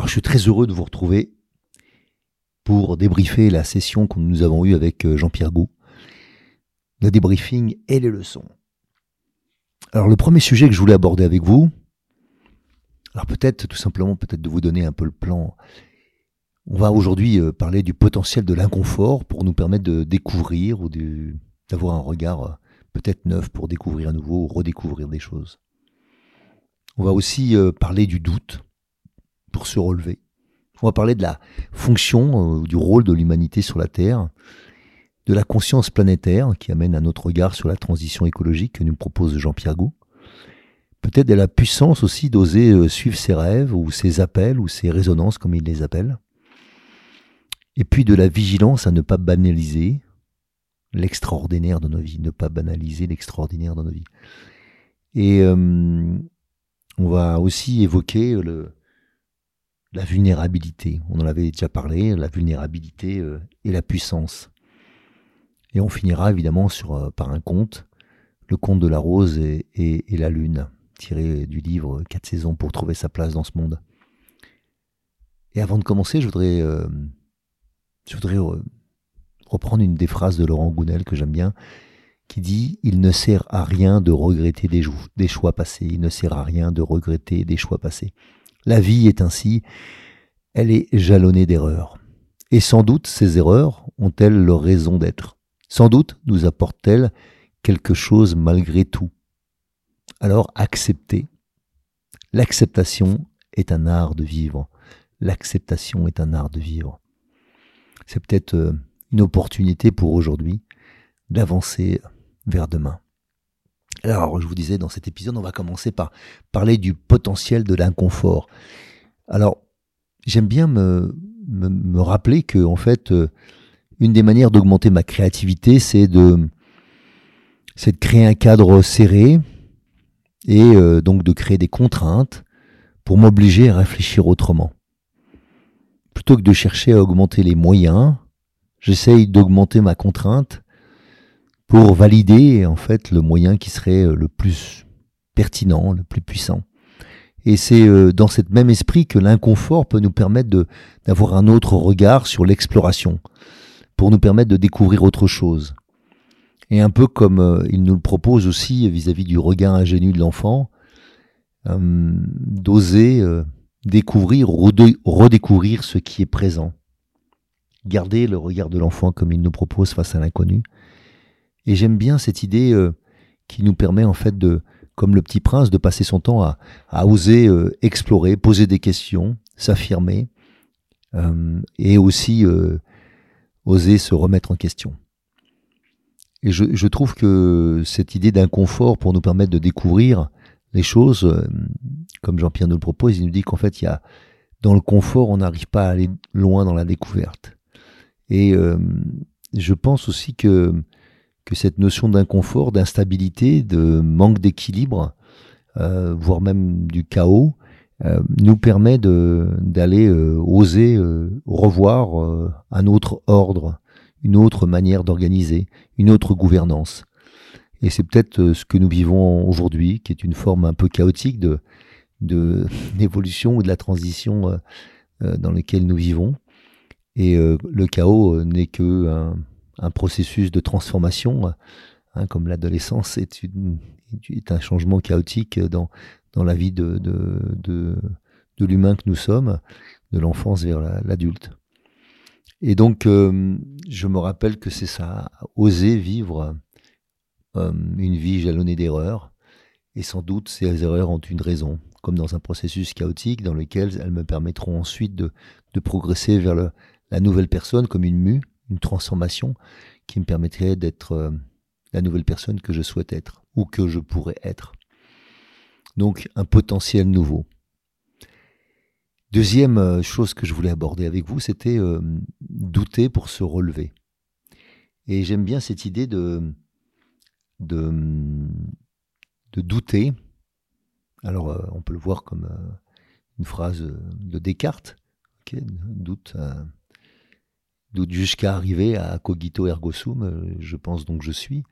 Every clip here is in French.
Alors je suis très heureux de vous retrouver pour débriefer la session que nous avons eue avec euh, Jean-Pierre Gou, le débriefing et les leçons. Alors le premier sujet que je voulais aborder avec vous, alors peut-être tout simplement peut-être de vous donner un peu le plan. On va aujourd'hui euh, parler du potentiel de l'inconfort pour nous permettre de découvrir ou d'avoir un regard euh, peut-être neuf pour découvrir à nouveau ou redécouvrir des choses. On va aussi parler du doute pour se relever. On va parler de la fonction, euh, du rôle de l'humanité sur la Terre, de la conscience planétaire qui amène un autre regard sur la transition écologique que nous propose Jean-Pierre Gou. Peut-être de la puissance aussi d'oser euh, suivre ses rêves ou ses appels ou ses résonances comme il les appelle. Et puis de la vigilance à ne pas banaliser l'extraordinaire de nos vies, ne pas banaliser l'extraordinaire de nos vies. Et euh, on va aussi évoquer le, la vulnérabilité. On en avait déjà parlé, la vulnérabilité euh, et la puissance. Et on finira évidemment sur, euh, par un conte, le conte de la rose et, la lune, tiré du livre Quatre saisons pour trouver sa place dans ce monde. Et avant de commencer, je voudrais, euh, je voudrais reprendre une des phrases de Laurent Gounel que j'aime bien, qui dit Il ne sert à rien de regretter des choix passés, il ne sert à rien de regretter des choix passés. La vie est ainsi, elle est jalonnée d'erreurs. Et sans doute ces erreurs ont-elles leur raison d'être? Sans doute nous apportent-elles quelque chose malgré tout. Alors acceptez. L'acceptation est un art de vivre. L'acceptation est un art de vivre. C'est peut-être euh, une opportunité pour aujourd'hui d'avancer vers demain. Alors, je vous disais, dans cet épisode, on va commencer par parler du potentiel de l'inconfort. Alors, j'aime bien me, me, rappeler que, en fait, euh, une des manières d'augmenter ma créativité, c'est de, c'est de créer un cadre serré et euh, donc de créer des contraintes pour m'obliger à réfléchir autrement. Plutôt que de chercher à augmenter les moyens, j'essaye d'augmenter ma contrainte pour valider en fait le moyen qui serait euh, le plus pertinent, le plus puissant. Et c'est euh, dans cet même esprit que l'inconfort peut nous permettre d'avoir un autre regard sur l'exploration, pour nous permettre de découvrir autre chose. Et un peu comme euh, il nous le propose aussi vis-à-vis du regard ingénu de l'enfant, d'oser découvrir, redécouvrir ce qui est présent. Garder le regard de l'enfant comme il nous propose face à l'inconnu, et j'aime bien cette idée euh, qui nous permet en fait de, comme le petit prince, de passer son temps à, à oser euh, explorer, poser des questions, s'affirmer, euh, et aussi oser se remettre en question. Et je, je trouve que cette idée d'inconfort pour nous permettre de découvrir les choses, comme Jean-Pierre nous le propose, il nous dit qu'en fait, il y a, dans le confort, on n'arrive pas à aller loin dans la découverte. Et je pense aussi que que cette notion d'inconfort, d'instabilité, de manque d'équilibre, euh, voire même du chaos, euh, nous permet d'aller euh, oser revoir un autre ordre, une autre manière d'organiser, une autre gouvernance. Et c'est peut-être ce que nous vivons aujourd'hui, qui est une forme un peu chaotique de d'évolution ou de la transition dans laquelle nous vivons. Et le chaos n'est que un, un processus de transformation, hein, comme l'adolescence est, un changement chaotique dans, la vie de, l'humain que nous sommes. de l'enfance vers l'adulte. Et donc, euh, je me rappelle que c'est ça, oser vivre euh, une vie jalonnée d'erreurs. Et sans doute, ces erreurs ont une raison, comme dans un processus chaotique dans lequel elles me permettront ensuite de, progresser vers la nouvelle personne comme une mue, une transformation qui me permettrait d'être euh, la nouvelle personne que je souhaite être ou que je pourrais être. Donc, un potentiel nouveau. Deuxième euh, chose que je voulais aborder avec vous, c'était euh, douter pour se relever. Et j'aime bien cette idée de, douter. Alors, on peut le voir comme une phrase de Descartes, doute jusqu'à arriver à cogito ergo sum, je pense donc je suis.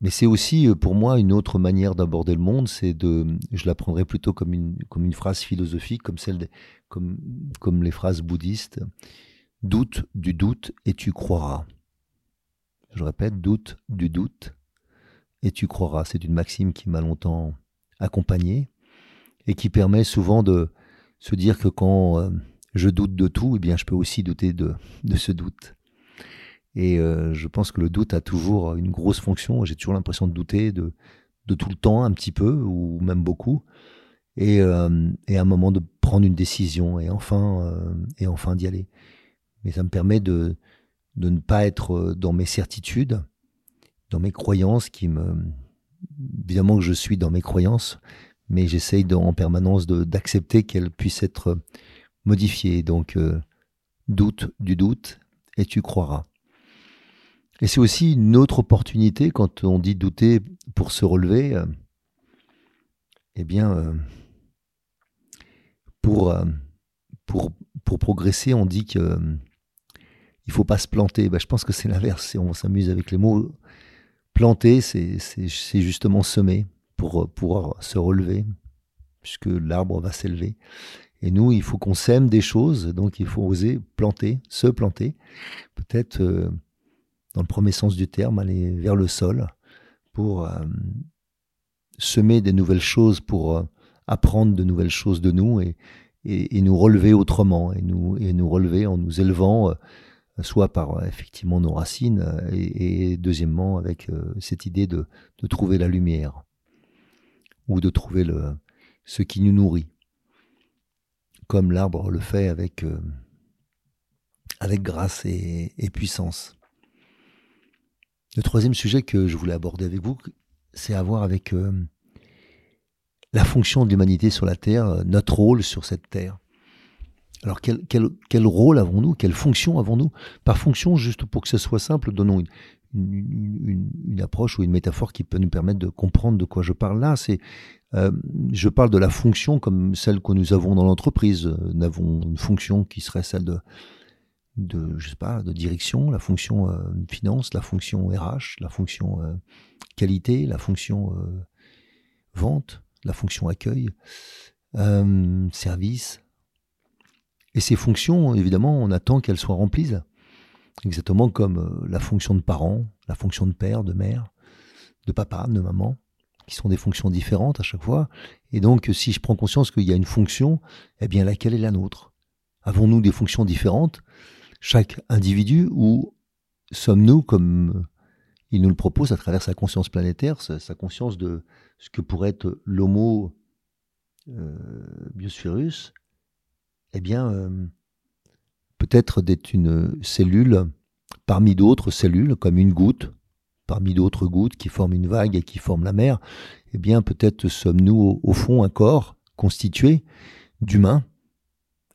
Mais c'est aussi euh, pour moi une autre manière d'aborder le monde, c'est de, je la prendrais plutôt comme une, comme une phrase philosophique, comme celle, comme, comme les phrases bouddhistes. Doute du doute et tu croiras. Je répète, doute du doute et tu croiras. C'est une maxime qui m'a longtemps accompagné et qui permet souvent de se dire que quand euh, je doute de tout, eh bien, je peux aussi douter de, ce doute. Et euh, je pense que le doute a toujours une grosse fonction. J'ai toujours l'impression de douter de, tout le temps, un petit peu, ou même beaucoup. Et, euh, à un moment de prendre une décision et enfin, euh, d'y aller. Mais ça me permet de, de ne pas être dans mes certitudes, dans mes croyances qui me. Évidemment que je suis dans mes croyances, mais j'essaye en permanence d'accepter qu'elles puissent être modifiées. Donc, doute du doute, et tu croiras. Et c'est aussi une autre opportunité quand on dit douter pour se relever. Euh, eh bien, euh, pour, euh, progresser, on dit qu'il il faut pas se planter. Ben, je pense que c'est l'inverse. On s'amuse avec les mots. Planter, c'est justement semer pour pouvoir se relever, puisque l'arbre va s'élever. Et nous, il faut qu'on sème des choses, donc il faut oser planter, se planter. Peut-être dans le premier sens du terme, aller vers le sol pour euh, semer des nouvelles choses, pour euh, apprendre de nouvelles choses de nous et, et, nous relever autrement, et nous, et nous relever en nous élevant, euh, soit par effectivement nos racines, et, deuxièmement avec cette idée de, de, trouver la lumière, ou de trouver le, ce qui nous nourrit, comme l'arbre le fait avec, avec grâce et puissance. Le troisième sujet que je voulais aborder avec vous, c'est à voir avec euh, la fonction de l'humanité sur la Terre, euh, notre rôle sur cette Terre. Alors quel, quel, rôle avons-nous Quelle fonction avons-nous? Par fonction, juste pour que ce soit simple, donnons une, une, approche ou une métaphore qui peut nous permettre de comprendre de quoi je parle là. C'est, euh, je parle de la fonction comme celle que nous avons dans l'entreprise. Nous avons une fonction qui serait celle de je sais pas, de direction, la fonction euh, finance, la fonction RH, la fonction euh, qualité, la fonction vente, la fonction accueil, service. Et ces fonctions, évidemment, on attend qu'elles soient remplies. Exactement comme la fonction de parent, la fonction de père, de mère, de papa, de maman, qui sont des fonctions différentes à chaque fois. Et donc, si je prends conscience qu'il y a une fonction, eh bien, laquelle est la nôtre? Avons-nous des fonctions différentes? Chaque individu ou sommes-nous, comme il nous le propose à travers sa conscience planétaire, sa, conscience de ce que pourrait être l'homo euh, biospherus, eh bien, euh, peut-être d'être une cellule parmi d'autres cellules, comme une goutte, parmi d'autres gouttes qui forment une vague et qui forment la mer, eh bien, peut-être sommes-nous au fond un corps constitué d'humains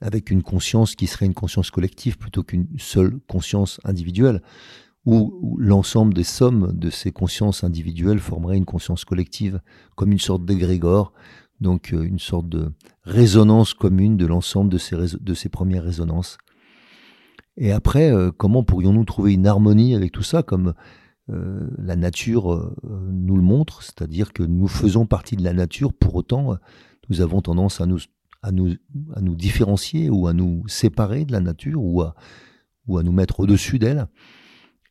avec une conscience qui serait une conscience collective plutôt qu'une seule conscience individuelle, où l'ensemble des sommes de ces consciences individuelles formerait une conscience collective, comme une sorte d'égrégore, donc euh, une sorte de résonance commune de l'ensemble de ces, de ces premières résonances. Et après, euh, comment pourrions-nous trouver une harmonie avec tout ça, comme euh, la nature nous le montre, c'est-à-dire que nous faisons partie de la nature, pour autant, nous avons tendance à nous à nous, à nous différencier ou à nous séparer de la nature ou à, ou à nous mettre au-dessus d'elle.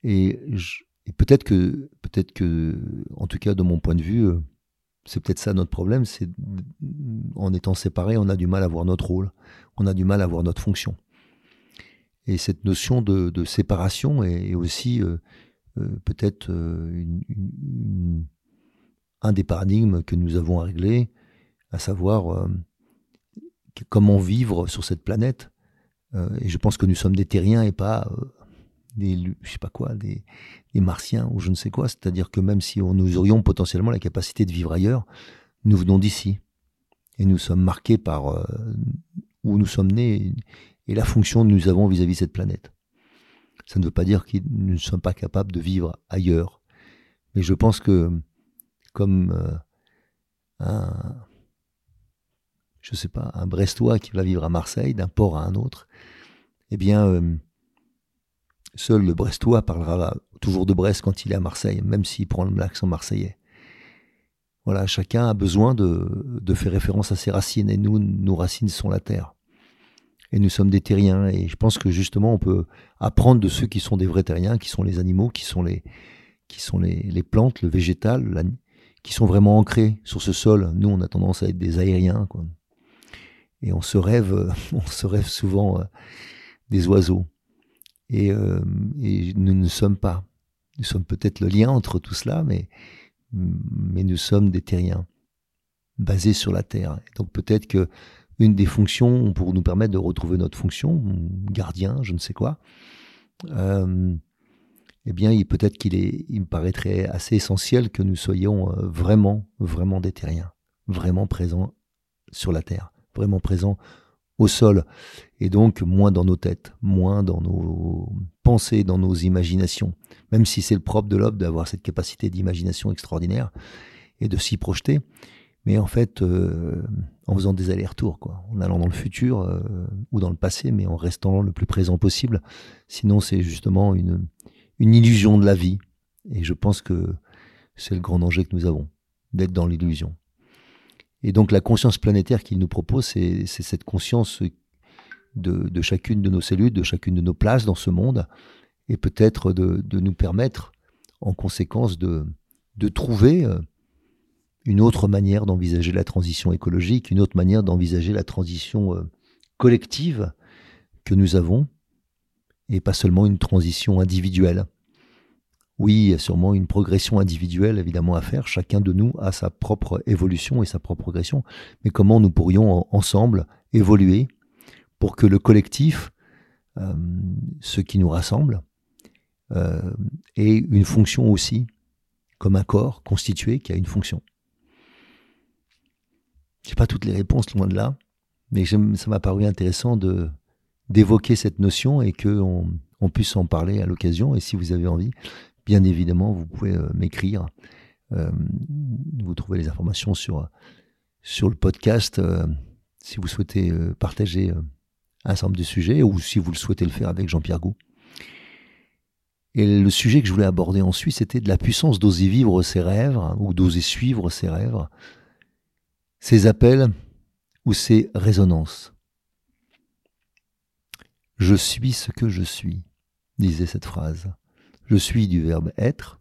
Et, peut-être que, peut-être que, en tout cas de mon point de vue, euh, c'est peut-être ça notre problème, c'est en étant séparés, on a du mal à voir notre rôle, on a du mal à voir notre fonction. Et cette notion de, séparation est, aussi euh, euh, peut-être euh, un des paradigmes que nous avons à régler, à savoir comment vivre sur cette planète. et je pense que nous sommes des terriens et pas des, je sais pas quoi, des, martiens ou je ne sais quoi. C'est-à-dire que même si nous aurions potentiellement la capacité de vivre ailleurs, nous venons d'ici. Et nous sommes marqués par euh, où nous sommes nés et la fonction que nous avons vis-à-vis de cette planète. Ça ne veut pas dire que nous ne sommes pas capables de vivre ailleurs. Mais je pense que comme euh, un, sais pas, un Brestois qui va vivre à Marseille, d'un port à un autre, eh bien, euh, Seul le Brestois parlera toujours de Brest quand il est à Marseille, même s'il prend l'accent marseillais. Voilà, chacun a besoin de, faire référence à ses racines, et nous, nos racines sont la terre. Et nous sommes des terriens, et je pense que justement, on peut apprendre de ceux qui sont des vrais terriens, qui sont les animaux, qui sont les, qui sont les, plantes, le végétal, qui sont vraiment ancrés sur ce sol. Nous, on a tendance à être des aériens, quoi. Et on se rêve, on se rêve souvent euh, des oiseaux. Euh, et, nous ne sommes pas. Nous sommes peut-être le lien entre tout cela, mais, mais nous sommes des terriens, basés sur la terre. donc peut-être que une des fonctions pour nous permettre de retrouver notre fonction, gardien, je ne sais quoi, euh, eh bien, peut-être qu'il il me paraîtrait assez essentiel que nous soyons euh, vraiment, vraiment des terriens, vraiment présents sur la terre, vraiment présents au sol, et donc moins dans nos têtes, moins dans nos pensées, dans nos imaginations, même si c'est le propre de l'homme d'avoir cette capacité d'imagination extraordinaire et de s'y projeter, mais en fait euh, en faisant des allers-retours, en allant dans le futur euh, ou dans le passé, mais en restant le plus présent possible. Sinon, c'est justement une, illusion de la vie, et je pense que c'est le grand danger que nous avons, d'être dans l'illusion. Et donc la conscience planétaire qu'il nous propose, c'est cette conscience de, chacune de nos cellules, de chacune de nos places dans ce monde, et peut-être de, nous permettre, en conséquence, de, de trouver euh, une autre manière d'envisager la transition écologique, une autre manière d'envisager la transition euh, collective que nous avons, et pas seulement une transition individuelle. Oui, il y a sûrement une progression individuelle évidemment à faire. Chacun de nous a sa propre évolution et sa propre progression. Mais comment nous pourrions ensemble évoluer pour que le collectif, euh, ce qui nous rassemble, euh, ait une fonction aussi, comme un corps constitué qui a une fonction? Je n'ai pas toutes les réponses loin de là, mais ça m'a paru intéressant d'évoquer cette notion et qu'on on puisse en parler à l'occasion. Et si vous avez envie, bien évidemment, vous pouvez euh, m'écrire. Euh, vous trouvez les informations sur, sur le podcast euh, si vous souhaitez partager un certain nombre de sujets ou si vous le souhaitez le faire avec Jean-Pierre Gou. Et le sujet que je voulais aborder ensuite, c'était de la puissance d'oser vivre ses rêves hein, ou d'oser suivre ses rêves, ses appels ou ses résonances. Je suis ce que je suis, disait cette phrase. Je suis du verbe être,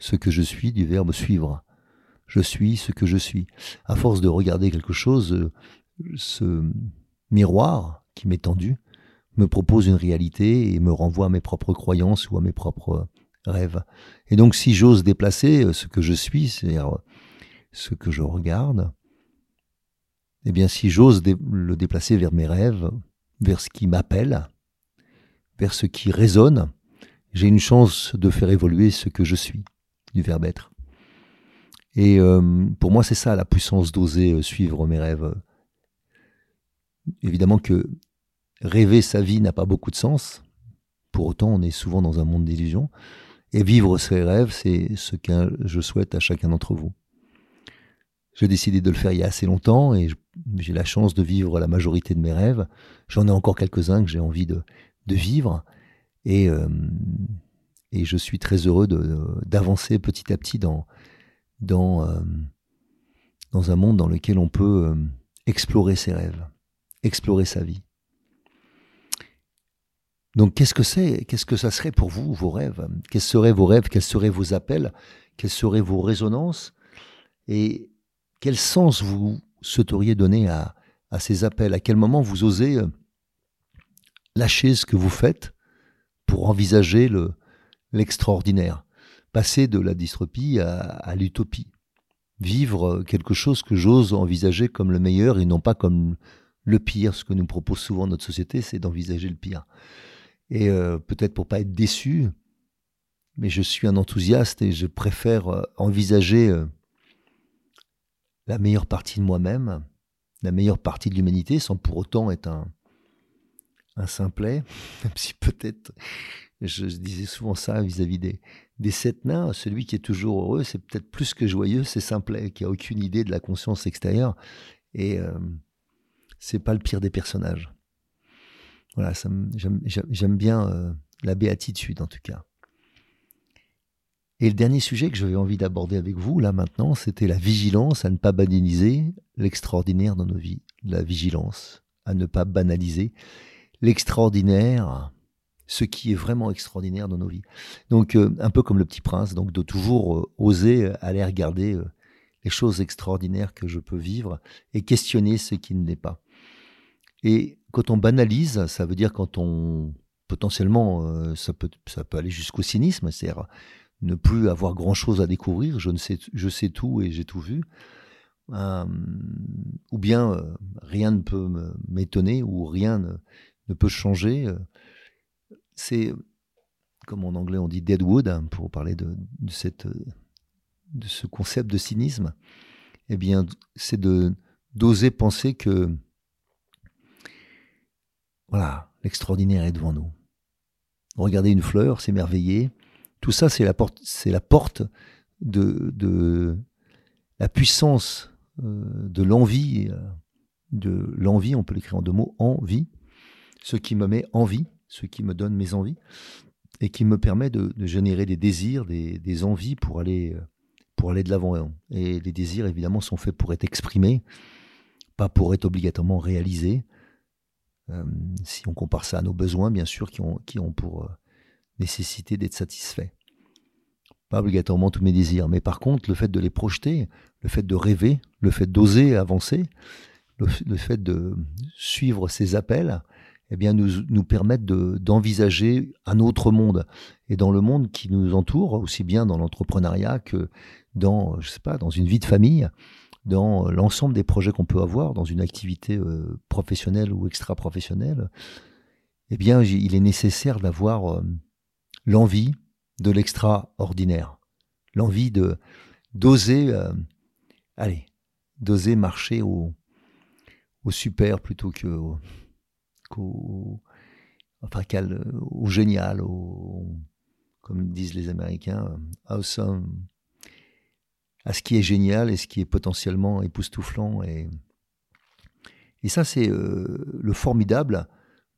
ce que je suis du verbe suivre. Je suis ce que je suis. À force de regarder quelque chose, ce miroir qui m'est tendu me propose une réalité et me renvoie à mes propres croyances ou à mes propres rêves. Et donc si j'ose déplacer ce que je suis, c'est-à-dire ce que je regarde, eh bien si j'ose le déplacer vers mes rêves, vers ce qui m'appelle, vers ce qui résonne, j'ai une chance de faire évoluer ce que je suis, du verbe être. Et euh, pour moi, c'est ça la puissance d'oser euh, suivre mes rêves. Évidemment que rêver sa vie n'a pas beaucoup de sens. Pour autant, on est souvent dans un monde d'illusions. Et vivre ses rêves, c'est ce que je souhaite à chacun d'entre vous. J'ai décidé de le faire il y a assez longtemps et j'ai la chance de vivre la majorité de mes rêves. J'en ai encore quelques-uns que j'ai envie de, de vivre. Et, euh, et je suis très heureux d'avancer petit à petit dans, dans, euh, dans un monde dans lequel on peut euh, explorer ses rêves, explorer sa vie. Donc qu'est-ce que c'est Qu'est-ce que ça serait pour vous, vos rêves? Quels seraient vos rêves? Quels seraient vos appels? Quelles seraient vos résonances? Et quel sens vous souhaiteriez donner à, à ces appels? À quel moment vous osez euh, lâcher ce que vous faites pour envisager le, l'extraordinaire? Passer de la dystropie à, l'utopie? Vivre quelque chose que j'ose envisager comme le meilleur et non pas comme le pire? Ce que nous propose souvent notre société, c'est d'envisager le pire. Et euh, peut-être pour pas être déçu, mais je suis un enthousiaste et je préfère euh, envisager euh, la meilleure partie de moi-même, la meilleure partie de l'humanité, sans pour autant être un, simplet, même si peut-être, je, disais souvent ça vis-à-vis des, des sept nains, celui qui est toujours heureux, c'est peut-être plus que joyeux, c'est simplet, qui a aucune idée de la conscience extérieure. Et euh, c'est pas le pire des personnages. Voilà, j'aime bien euh, la béatitude en tout cas. Et le dernier sujet que j'avais envie d'aborder avec vous, là maintenant, c'était la vigilance à ne pas banaliser l'extraordinaire dans nos vies. La vigilance à ne pas banaliser l'extraordinaire, ce qui est vraiment extraordinaire dans nos vies. Donc, euh, un peu comme le petit prince, donc de toujours euh, oser aller regarder les choses extraordinaires que je peux vivre et questionner ce qui ne l'est pas. Et quand on banalise, ça veut dire quand on potentiellement, ça, peut, ça peut aller jusqu'au cynisme, c'est-à-dire ne plus avoir grand-chose à découvrir, je, ne sais, je sais tout et j'ai tout vu, euh, ou bien euh, rien ne peut m'étonner, ou rien ne, peut changer. Euh, c'est, comme en anglais on dit deadwood, hein, pour parler de, cette, de ce concept de cynisme, eh bien, c'est de d'oser penser que voilà, l'extraordinaire est devant nous. Regarder une fleur, s'émerveiller, tout ça, c'est la porte, c'est la porte de, de, la puissance euh, de l'envie, euh, de l'envie, on peut l'écrire en deux mots, envie, ce qui me met envie, ce qui me donne mes envies, et qui me permet de, générer des désirs, des, envies pour aller, pour aller de l'avant. Et les désirs, évidemment, sont faits pour être exprimés, pas pour être obligatoirement réalisés. Euh, si on compare ça à nos besoins, bien sûr, qui ont, qui ont pour nécessité d'être satisfait. Pas obligatoirement tous mes désirs, mais par contre, le fait de les projeter, le fait de rêver, le fait d'oser avancer, le, fait de suivre ces appels, eh bien, nous, nous permettent d'envisager un autre monde. Et dans le monde qui nous entoure, aussi bien dans l'entrepreneuriat que dans, je sais pas, dans une vie de famille, dans l'ensemble des projets qu'on peut avoir, dans une activité euh, professionnelle ou extra-professionnelle, eh bien, il est nécessaire d'avoir euh, l'envie de l'extraordinaire, l'envie de d'oser, euh, d'oser marcher au, au super plutôt que qu'au enfin au génial, au, comme disent les Américains, euh, à ce qui est génial et ce qui est potentiellement époustouflant et et ça c'est euh, le formidable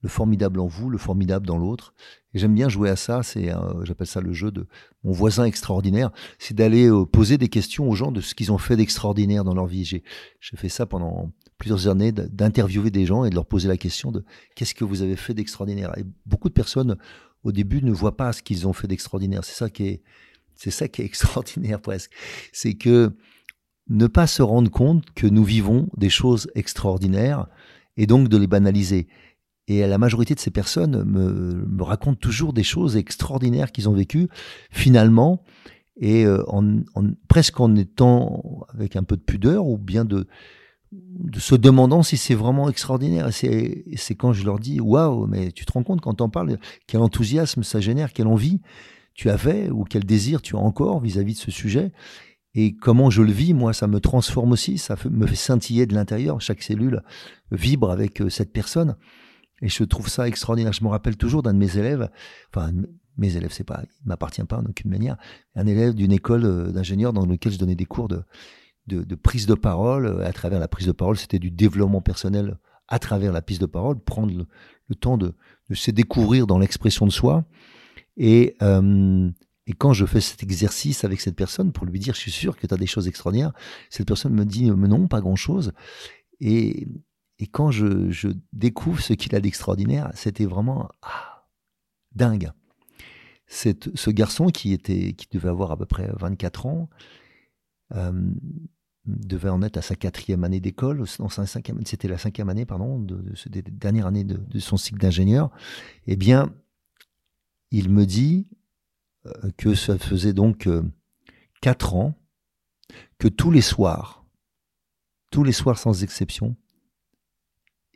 le formidable en vous, le formidable dans l'autre. Et j'aime bien jouer à ça, c'est, j'appelle ça le jeu de mon voisin extraordinaire, c'est d'aller euh, poser des questions aux gens de ce qu'ils ont fait d'extraordinaire dans leur vie. J'ai, fait ça pendant plusieurs années, d'interviewer des gens et de leur poser la question de qu'est-ce que vous avez fait d'extraordinaire? Et beaucoup de personnes, au début, ne voient pas ce qu'ils ont fait d'extraordinaire. C'est ça qui est, c'est ça qui est extraordinaire presque. C'est que ne pas se rendre compte que nous vivons des choses extraordinaires et donc de les banaliser. Et la majorité de ces personnes me, racontent toujours des choses extraordinaires qu'ils ont vécues, finalement, et euh, presque en étant avec un peu de pudeur ou bien de, se demandant si c'est vraiment extraordinaire. C'est quand je leur dis Waouh, mais tu te rends compte quand t'en parles, quel enthousiasme ça génère, quelle envie tu avais ou quel désir tu as encore vis-à-vis -vis de ce sujet. Et comment je le vis, moi, ça me transforme aussi, ça me fait scintiller de l'intérieur. Chaque cellule vibre avec euh, cette personne. Et je trouve ça extraordinaire. Je me rappelle toujours d'un de mes élèves, enfin, mes élèves, c'est pas, il m'appartient pas en aucune manière, un élève d'une école euh, d'ingénieurs dans lequel je donnais des cours de, de, prise de parole. Euh, à travers la prise de parole, c'était du développement personnel à travers la prise de parole, prendre le, temps de, se découvrir dans l'expression de soi. Et, euh, et quand je fais cet exercice avec cette personne pour lui dire, je suis sûr que tu as des choses extraordinaires, cette personne me dit, mais non, pas grand-chose. Et, et quand je, découvre ce qu'il a d'extraordinaire, c'était vraiment ah, dingue. ce garçon qui, était, qui devait avoir à peu près 24 ans, euh, devait en être à sa quatrième année d'école, c'était la cinquième année, pardon, de, de, dernière année de, son cycle d'ingénieur. Eh bien, il me dit euh, que ça faisait donc euh, quatre ans que tous les soirs, tous les soirs sans exception,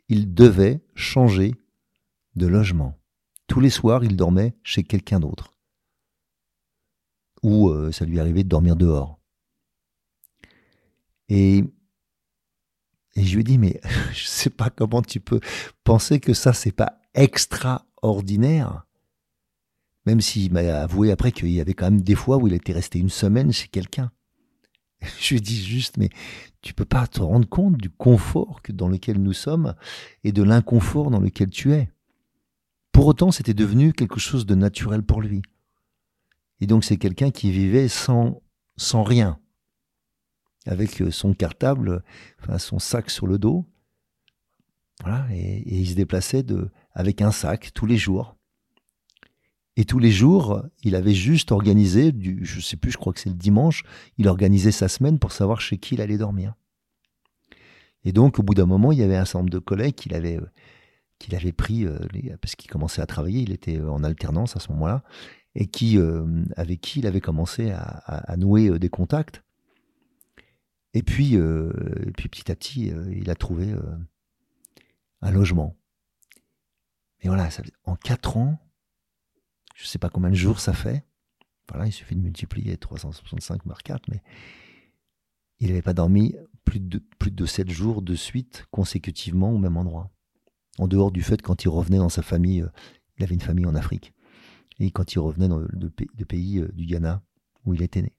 il devait changer de logement. Tous les soirs, il dormait chez quelqu'un d'autre. Ou euh, ça lui arrivait de dormir dehors. Et, et je lui ai dit, mais je ne sais pas comment tu peux penser que ça, c'est pas extraordinaire. Même s'il m'a avoué après qu'il y avait quand même des fois où il était resté une semaine chez quelqu'un. Je lui dit juste, mais tu peux pas te rendre compte du confort que dans lequel nous sommes et de l'inconfort dans lequel tu es. Pour autant, c'était devenu quelque chose de naturel pour lui. Et donc, c'est quelqu'un qui vivait sans, sans rien, avec euh, son cartable, enfin, son sac sur le dos. Voilà, et, il se déplaçait avec un sac tous les jours. Et tous les jours, il avait juste organisé, du, je sais plus, je crois que c'est le dimanche, il organisait sa semaine pour savoir chez qui il allait dormir. Et donc, au bout d'un moment, il y avait un certain nombre de collègues qu'il avait, qu'il avait pris, euh, parce qu'il commençait à travailler, il était en alternance à ce moment-là, et qui, euh, avec qui il avait commencé à, nouer euh, des contacts. Et puis, puis petit à petit, il a trouvé un logement. Et voilà, ça, en quatre ans, je ne sais pas combien de jours ça fait. Voilà, il suffit de multiplier 365 par 4, mais il n'avait pas dormi plus de, plus de 7 jours de suite consécutivement au même endroit. En dehors du fait, quand il revenait dans sa famille, euh, il avait une famille en Afrique. Et quand il revenait dans le, pays euh, du Ghana, où il était né.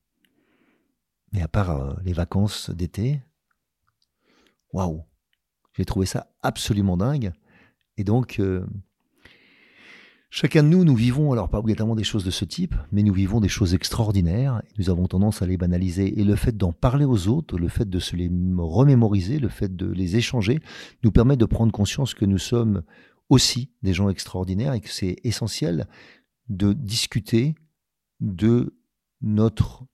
Mais à part euh, les vacances d'été, waouh, j'ai trouvé ça absolument dingue. Et donc, Chacun de nous, nous vivons, alors pas obligatoirement des choses de ce type, mais nous vivons des choses extraordinaires, nous avons tendance à les banaliser, et le fait d'en parler aux autres, le fait de se les remémoriser, le fait de les échanger, nous permet de prendre conscience que nous sommes aussi des gens extraordinaires et que c'est essentiel de discuter de notre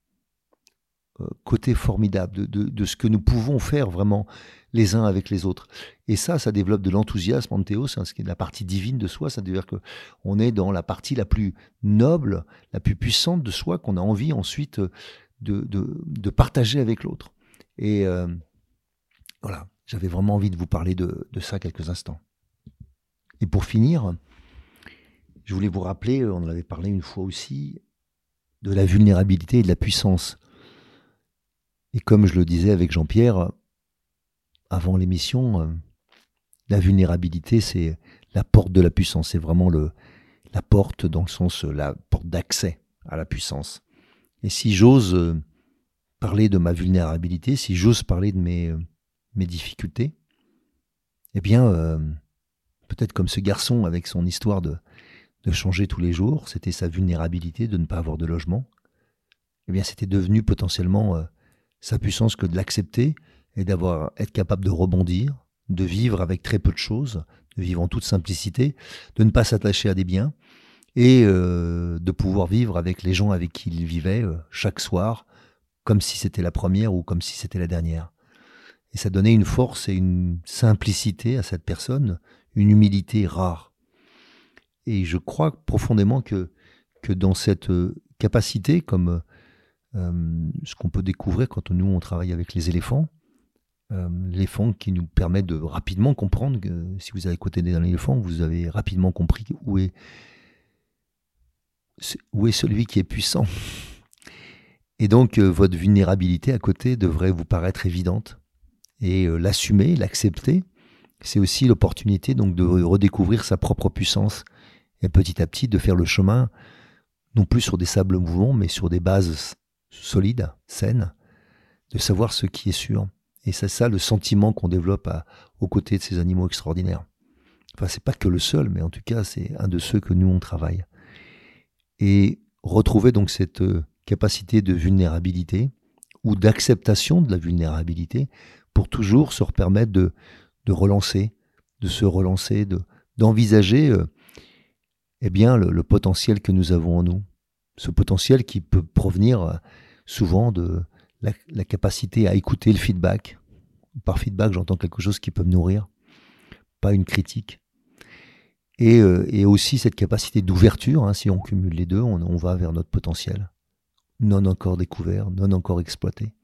euh, côté formidable, de, ce que nous pouvons faire vraiment les uns avec les autres. Et ça, ça développe de l'enthousiasme en théo, c'est ce qui est la partie divine de soi, ça veut dire qu'on est dans la partie la plus noble, la plus puissante de soi qu'on a envie ensuite de, de, partager avec l'autre. Et euh, voilà, j'avais vraiment envie de vous parler de, de ça quelques instants. Et pour finir, je voulais vous rappeler, on en avait parlé une fois aussi, de la vulnérabilité et de la puissance. Et comme je le disais avec Jean-Pierre avant l'émission, euh, la vulnérabilité, c'est la porte de la puissance. C'est vraiment le, la porte dans le sens, euh, la porte d'accès à la puissance. Et si j'ose euh, parler de ma vulnérabilité, si j'ose parler de mes, mes difficultés, eh bien, peut-être comme ce garçon avec son histoire de, de changer tous les jours, c'était sa vulnérabilité de ne pas avoir de logement, eh bien, c'était devenu potentiellement sa puissance que de l'accepter et d'avoir être capable de rebondir, de vivre avec très peu de choses, de vivre en toute simplicité, de ne pas s'attacher à des biens et euh, de pouvoir vivre avec les gens avec qui il vivait euh, chaque soir, comme si c'était la première ou comme si c'était la dernière. Et ça donnait une force et une simplicité à cette personne, une humilité rare. Et je crois profondément que, que dans cette euh, capacité, comme euh, ce qu'on peut découvrir quand nous on travaille avec les éléphants. Euh, l'éléphant qui nous permet de rapidement comprendre que si vous avez côté d'un éléphant, vous avez rapidement compris où est, où celui qui est puissant. Et donc euh, votre vulnérabilité à côté devrait vous paraître évidente. Et l'assumer, l'accepter, c'est aussi l'opportunité donc de redécouvrir sa propre puissance et petit à petit de faire le chemin non plus sur des sables mouvants, mais sur des bases solide, saine, de savoir ce qui est sûr. Et c'est ça le sentiment qu'on développe aux côtés de ces animaux extraordinaires. Enfin, c'est pas que le seul, mais en tout cas, c'est un de ceux que nous on travaille. Et retrouver donc cette euh, capacité de vulnérabilité ou d'acceptation de la vulnérabilité pour toujours se permettre de, de relancer, de se relancer, de d'envisager euh, eh bien le, potentiel que nous avons en nous. Ce potentiel qui peut provenir euh, souvent de la, capacité à écouter le feedback. Par feedback, j'entends quelque chose qui peut me nourrir, pas une critique. Et, euh, aussi cette capacité d'ouverture, hein, si on cumule les deux, on, va vers notre potentiel, non encore découvert, non encore exploité.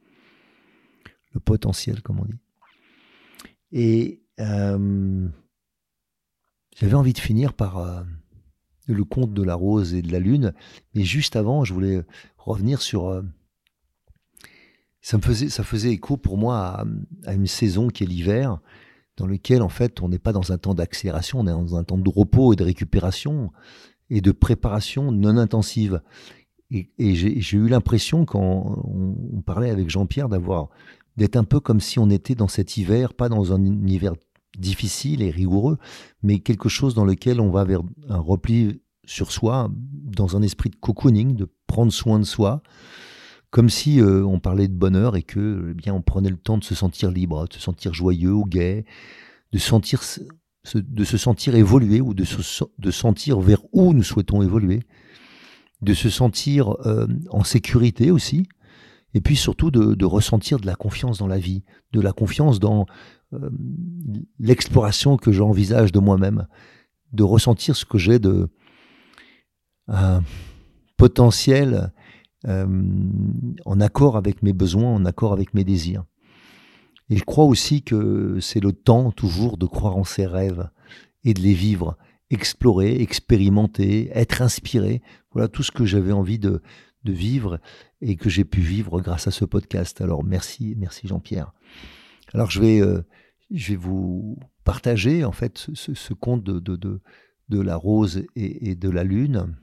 Le potentiel, comme on dit. Et euh, j'avais envie de finir par euh, le conte de la rose et de la lune, mais juste avant, je voulais revenir sur ça faisait, écho pour moi à, une saison qui est l'hiver, dans lequel en fait on n'est pas dans un temps d'accélération, on est dans un temps de repos et de récupération et de préparation non intensive. Et, j'ai eu l'impression quand on, parlait avec Jean-Pierre d'avoir d'être un peu comme si on était dans cet hiver, pas dans un hiver difficile et rigoureux, mais quelque chose dans lequel on va vers un repli sur soi, dans un esprit de cocooning, de prendre soin de soi, comme si euh, on parlait de bonheur et que eh bien on prenait le temps de se sentir libre, de se sentir joyeux ou gai, de sentir de se sentir évoluer ou de se de sentir vers où nous souhaitons évoluer, de se sentir euh, en sécurité aussi, et puis surtout de, ressentir de la confiance dans la vie, de la confiance dans euh, l'exploration que j'envisage de moi-même, de ressentir ce que j'ai de un potentiel euh, en accord avec mes besoins, en accord avec mes désirs. Et je crois aussi que c'est le temps toujours de croire en ses rêves et de les vivre, explorer, expérimenter, être inspiré. Voilà tout ce que j'avais envie de, vivre et que j'ai pu vivre grâce à ce podcast. Alors merci, merci Jean-Pierre. Alors je vais, euh, je vais vous partager en fait ce, conte de, de, la rose et de la lune.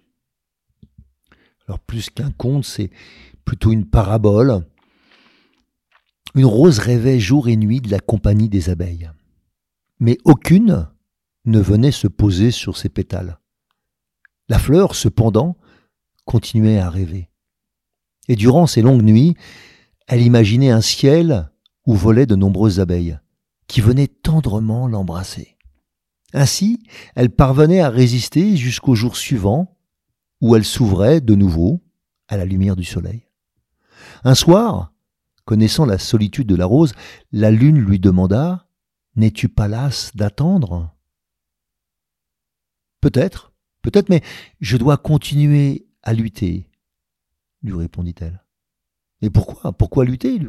Alors plus qu'un conte, c'est plutôt une parabole. Une rose rêvait jour et nuit de la compagnie des abeilles. Mais aucune ne venait se poser sur ses pétales. La fleur, cependant, continuait à rêver. Et durant ces longues nuits, elle imaginait un ciel où volaient de nombreuses abeilles, qui venaient tendrement l'embrasser. Ainsi, elle parvenait à résister jusqu'au jour suivant, où elle s'ouvrait de nouveau à la lumière du soleil. Un soir, connaissant la solitude de la rose, la lune lui demanda N'es-tu pas lasse d'attendre Peut-être, peut-être, mais je dois continuer à lutter, lui répondit-elle. Et pourquoi Pourquoi lutter?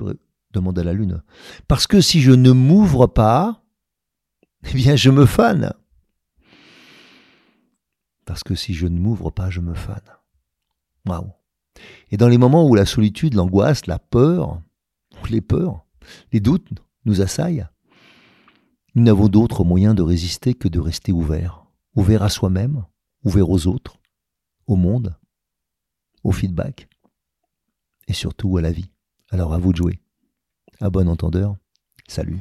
demanda la lune. Parce que si je ne m'ouvre pas, eh bien je me fane parce que si je ne m'ouvre pas, je me fane. Waouh. Et dans les moments où la solitude, l'angoisse, la peur, les peurs, les doutes nous assaillent, nous n'avons d'autre moyen de résister que de rester ouvert, ouvert à soi-même, ouvert aux autres, au monde, au feedback et surtout à la vie. Alors à vous de jouer. À bon entendeur, salut.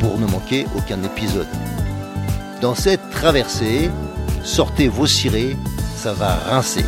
pour ne manquer aucun épisode. Dans cette traversée, sortez vos cirés, ça va rincer.